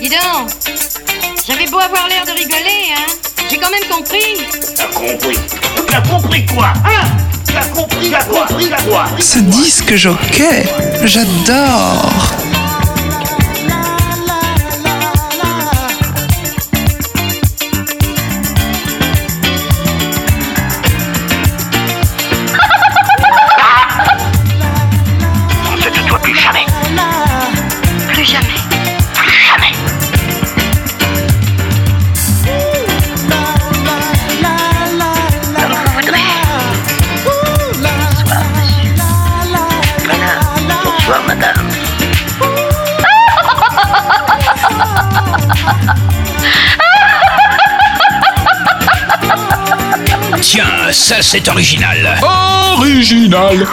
Dis donc, j'avais beau avoir l'air de rigoler, hein, j'ai quand même compris. T'as compris. T'as compris quoi Hein? T'as compris, t'as compris, t'as compris, Ce disque jockey, j'adore. c'est original. Original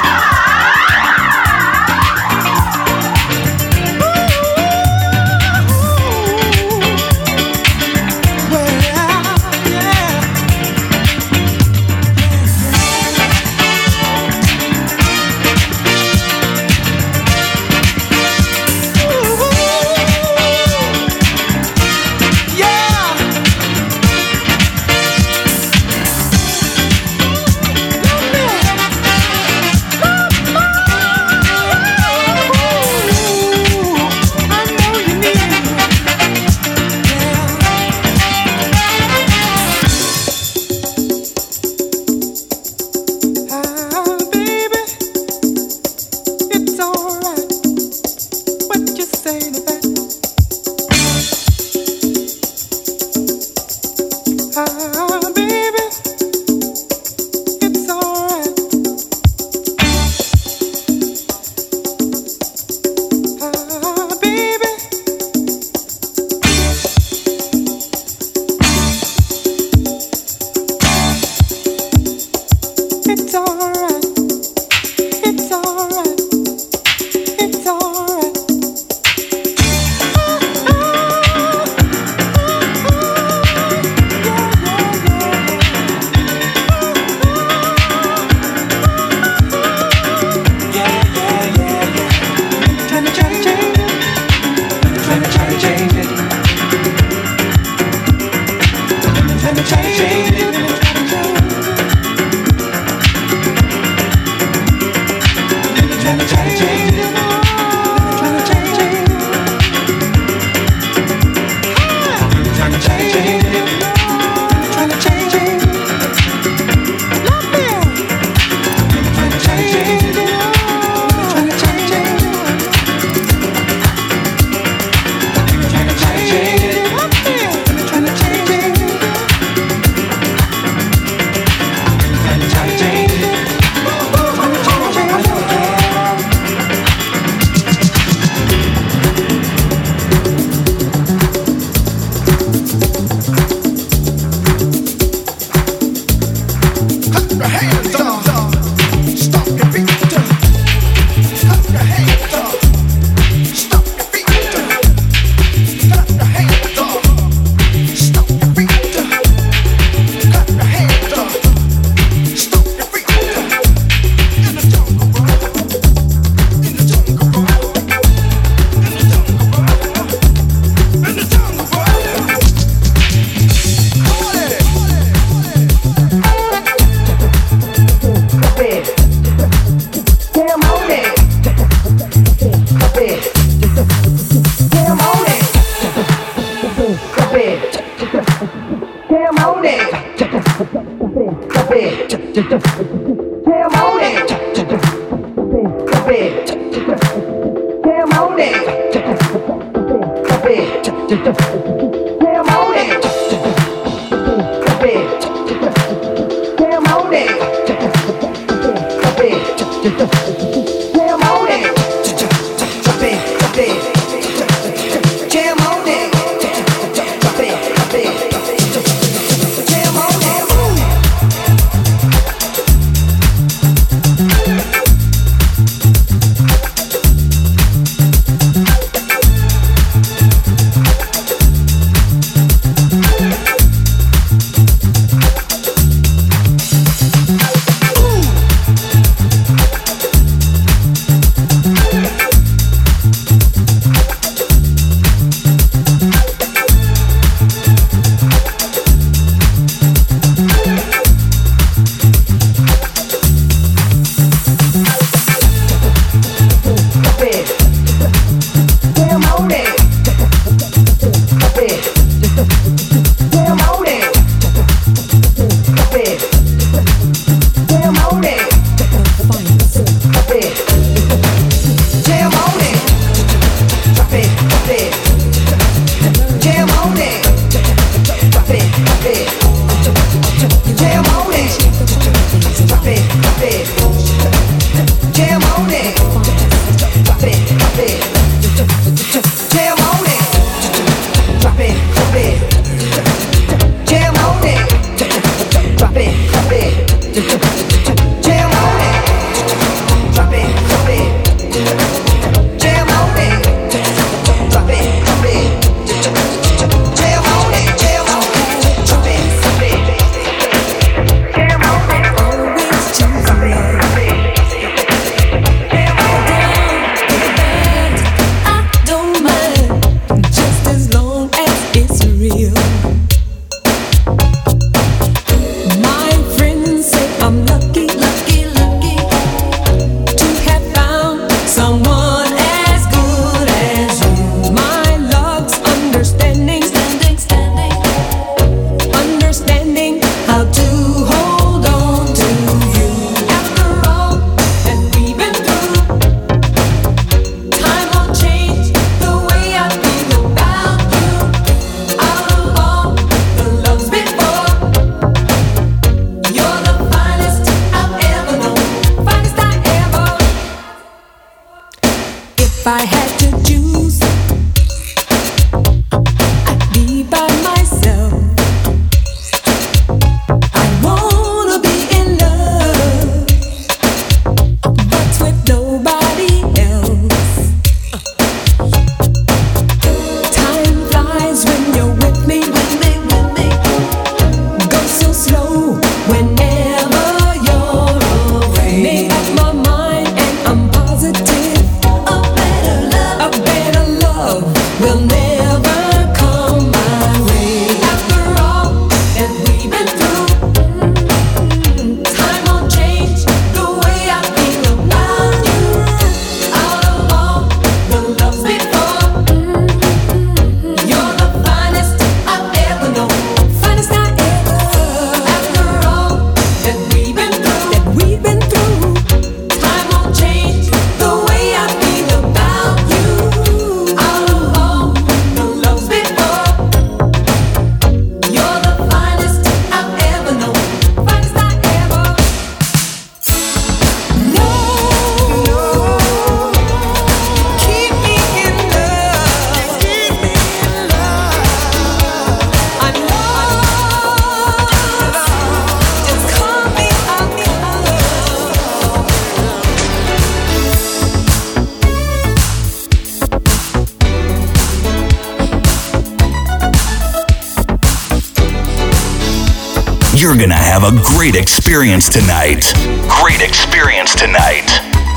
experience tonight. Great experience tonight.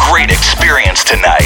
Great experience tonight.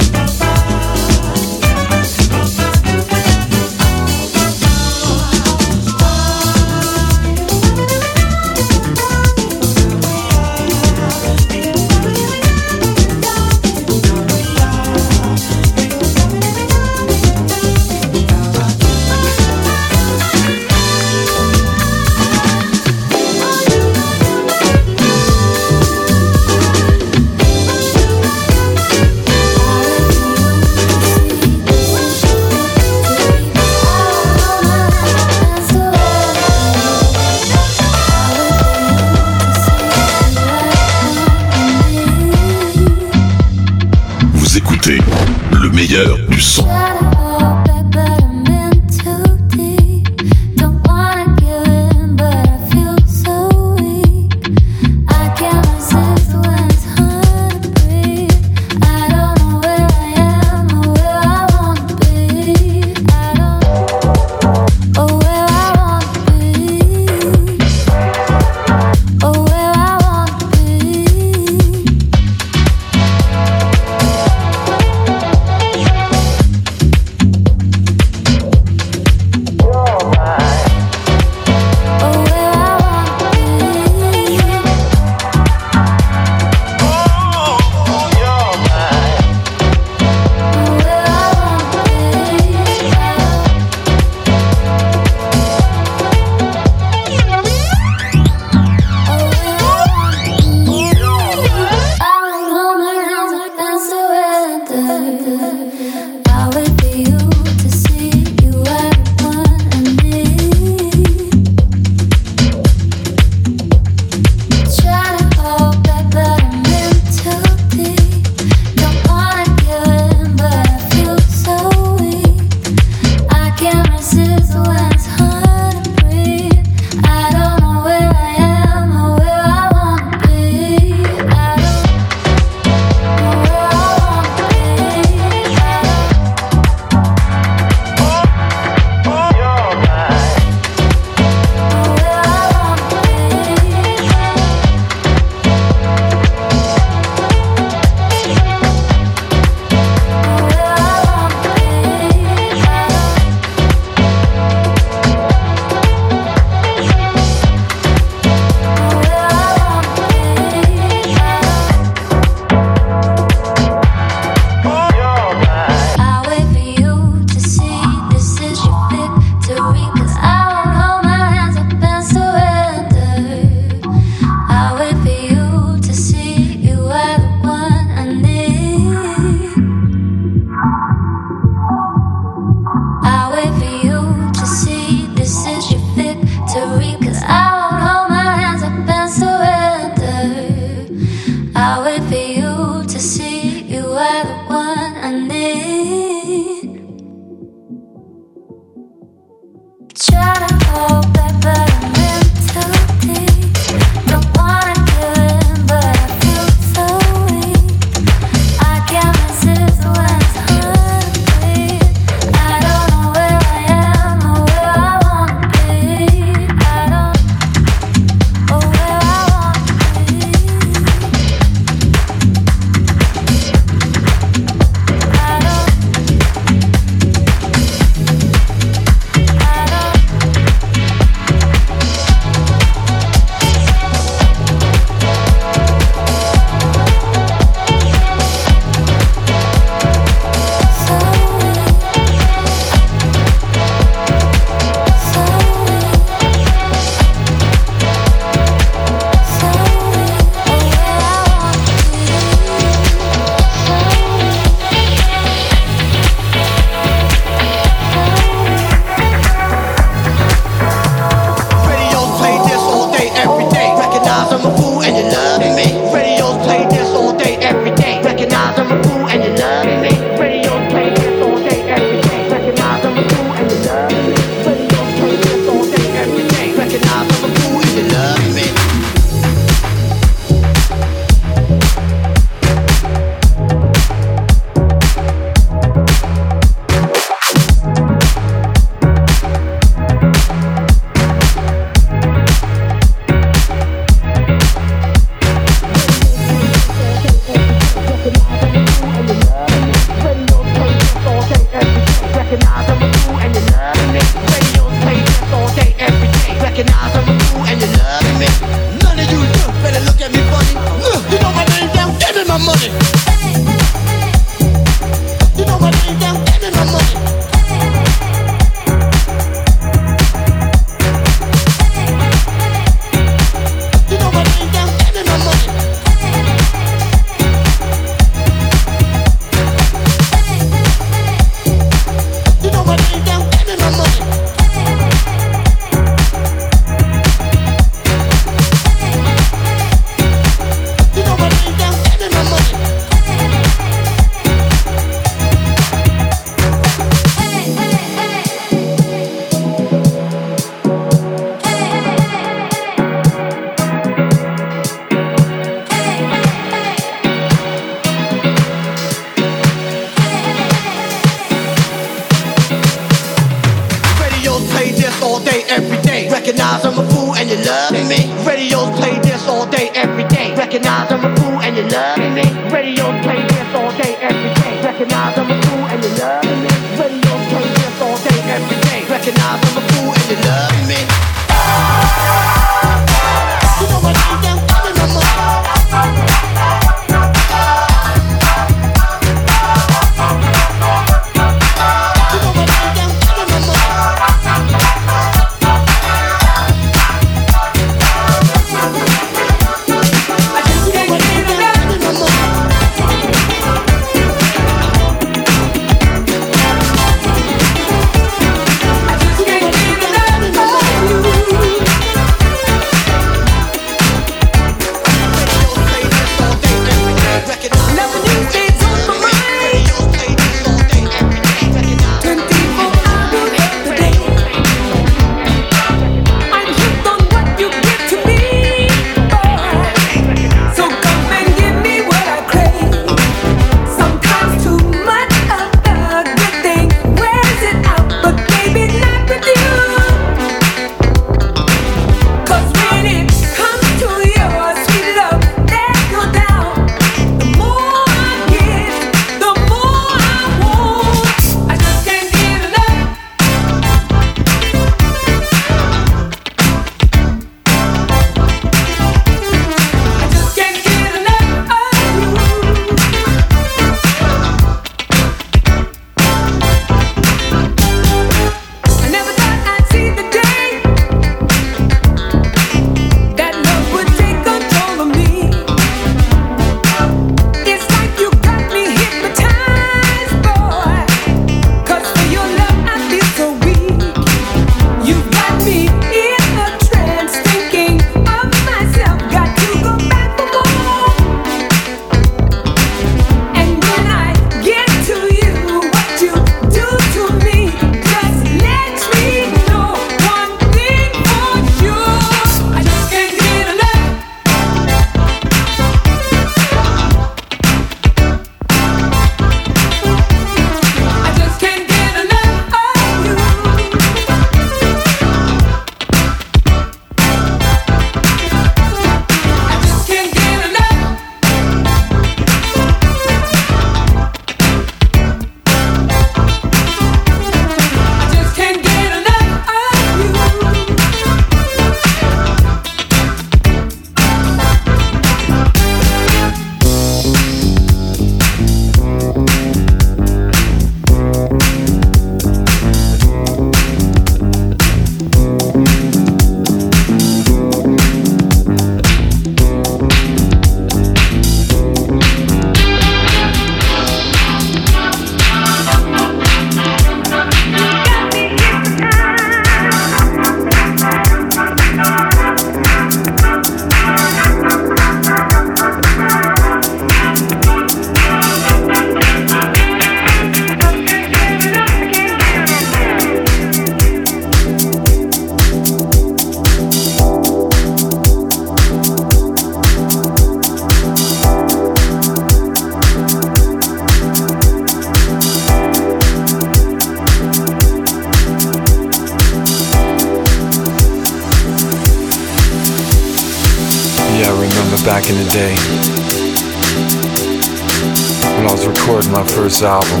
Recording my first album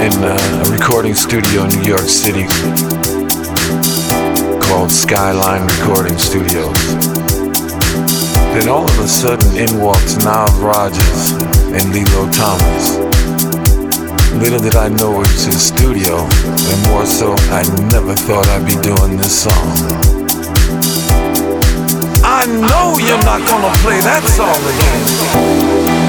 in a recording studio in New York City called Skyline Recording Studios. Then all of a sudden in walks Nav Rogers and Lillo Thomas. Little did I know it was his studio, and more so, I never thought I'd be doing this song. I know you're not gonna play that song again.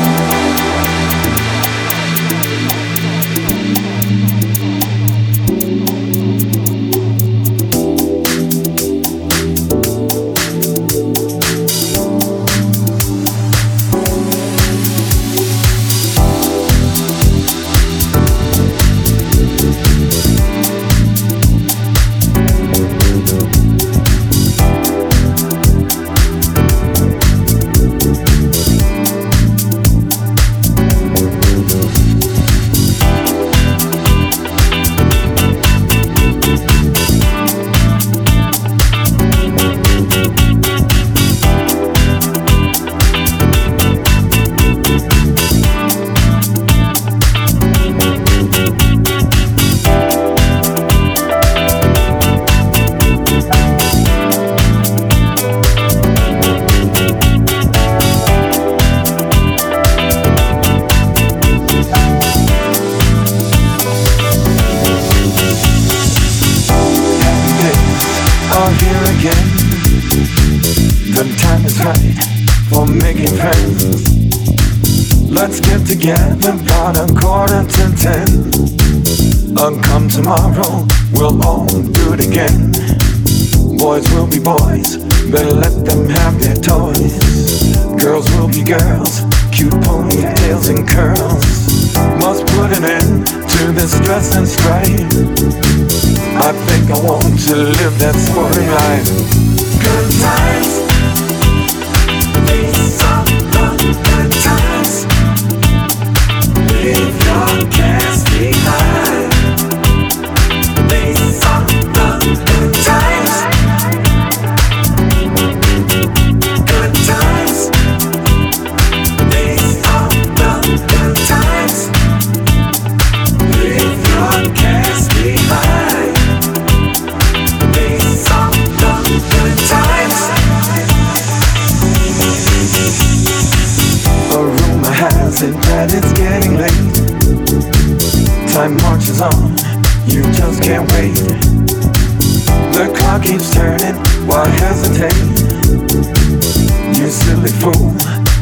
fool.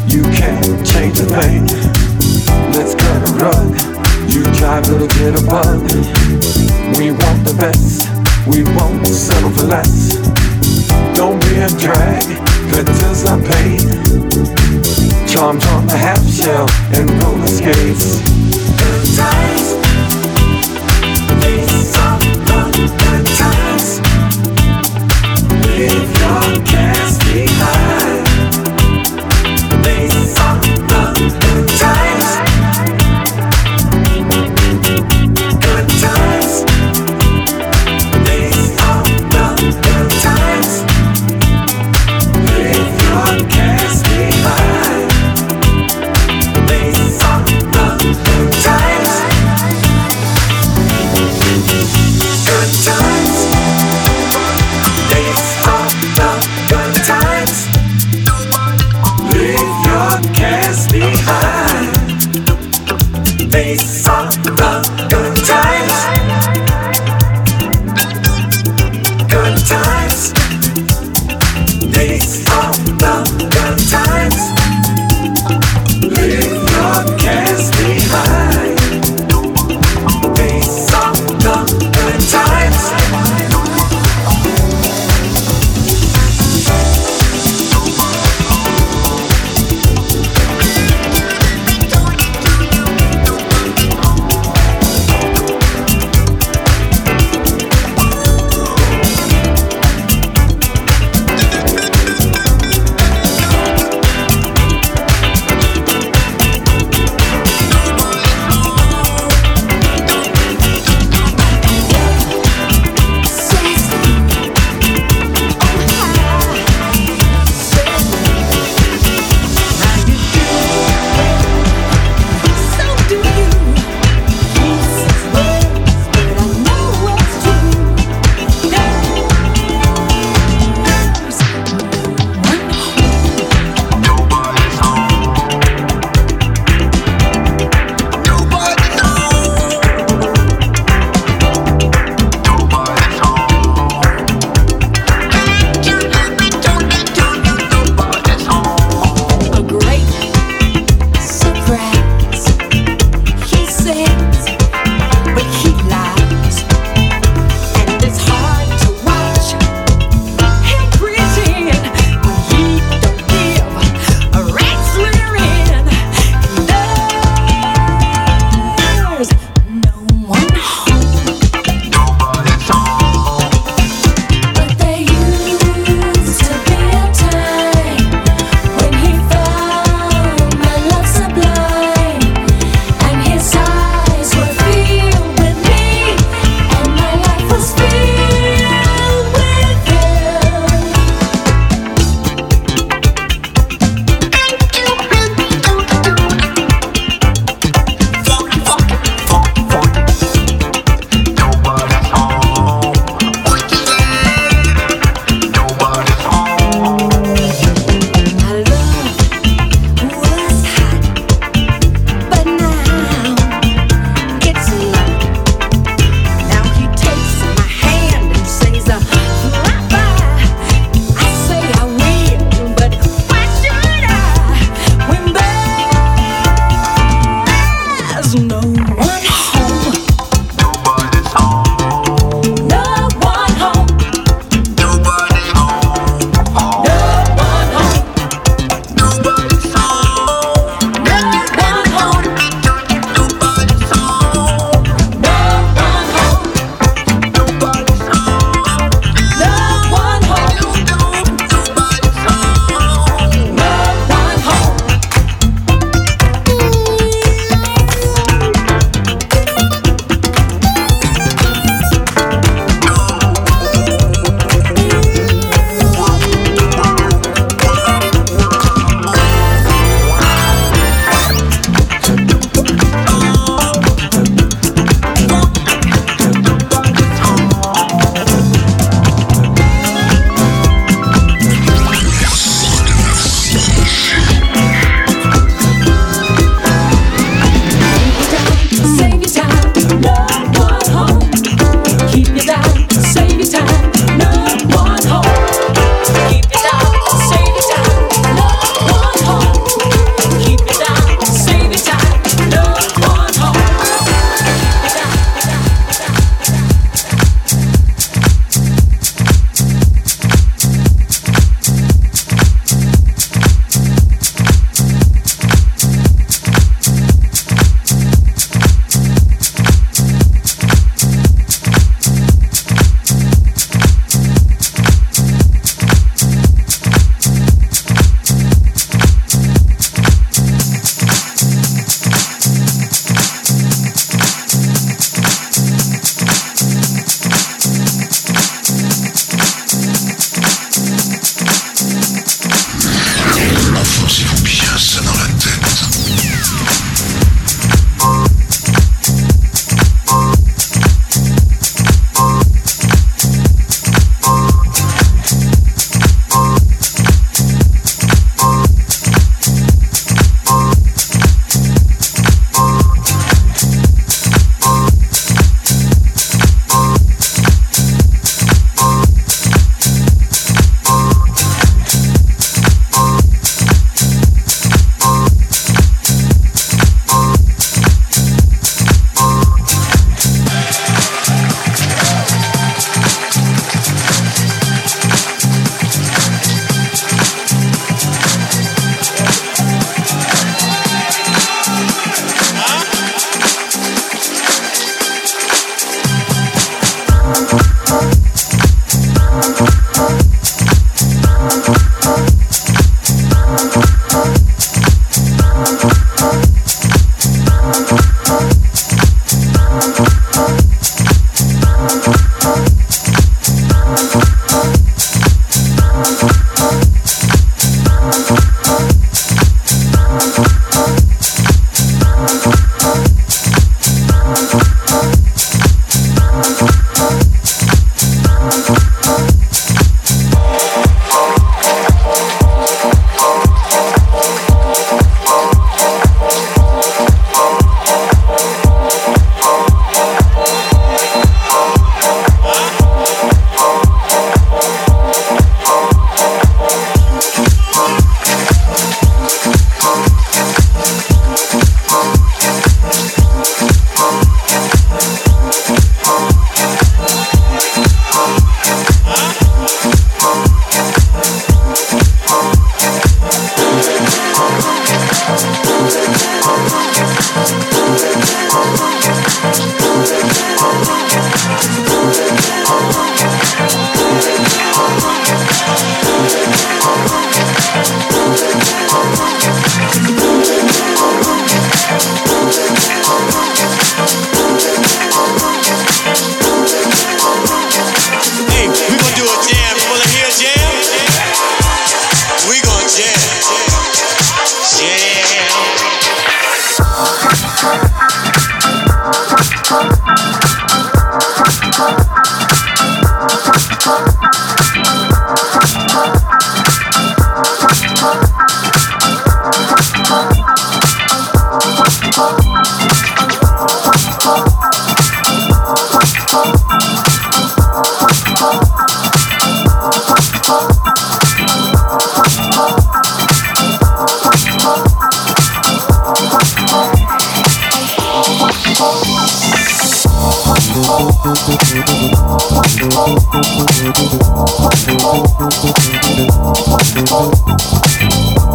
You can't change a thing. Let's cut a rug. You drive, a little bit above. We want the best. We won't settle for less. Don't be a drag, cause it's not paid. Charms on the half shell and roller skates. Good times. These are the good times. Leave your past behind things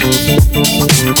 Thank Thank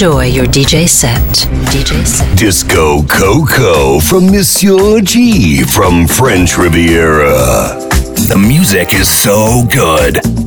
Enjoy your DJ set. DJ set. Disco Coco from Monsieur G from French Riviera. The music is so good.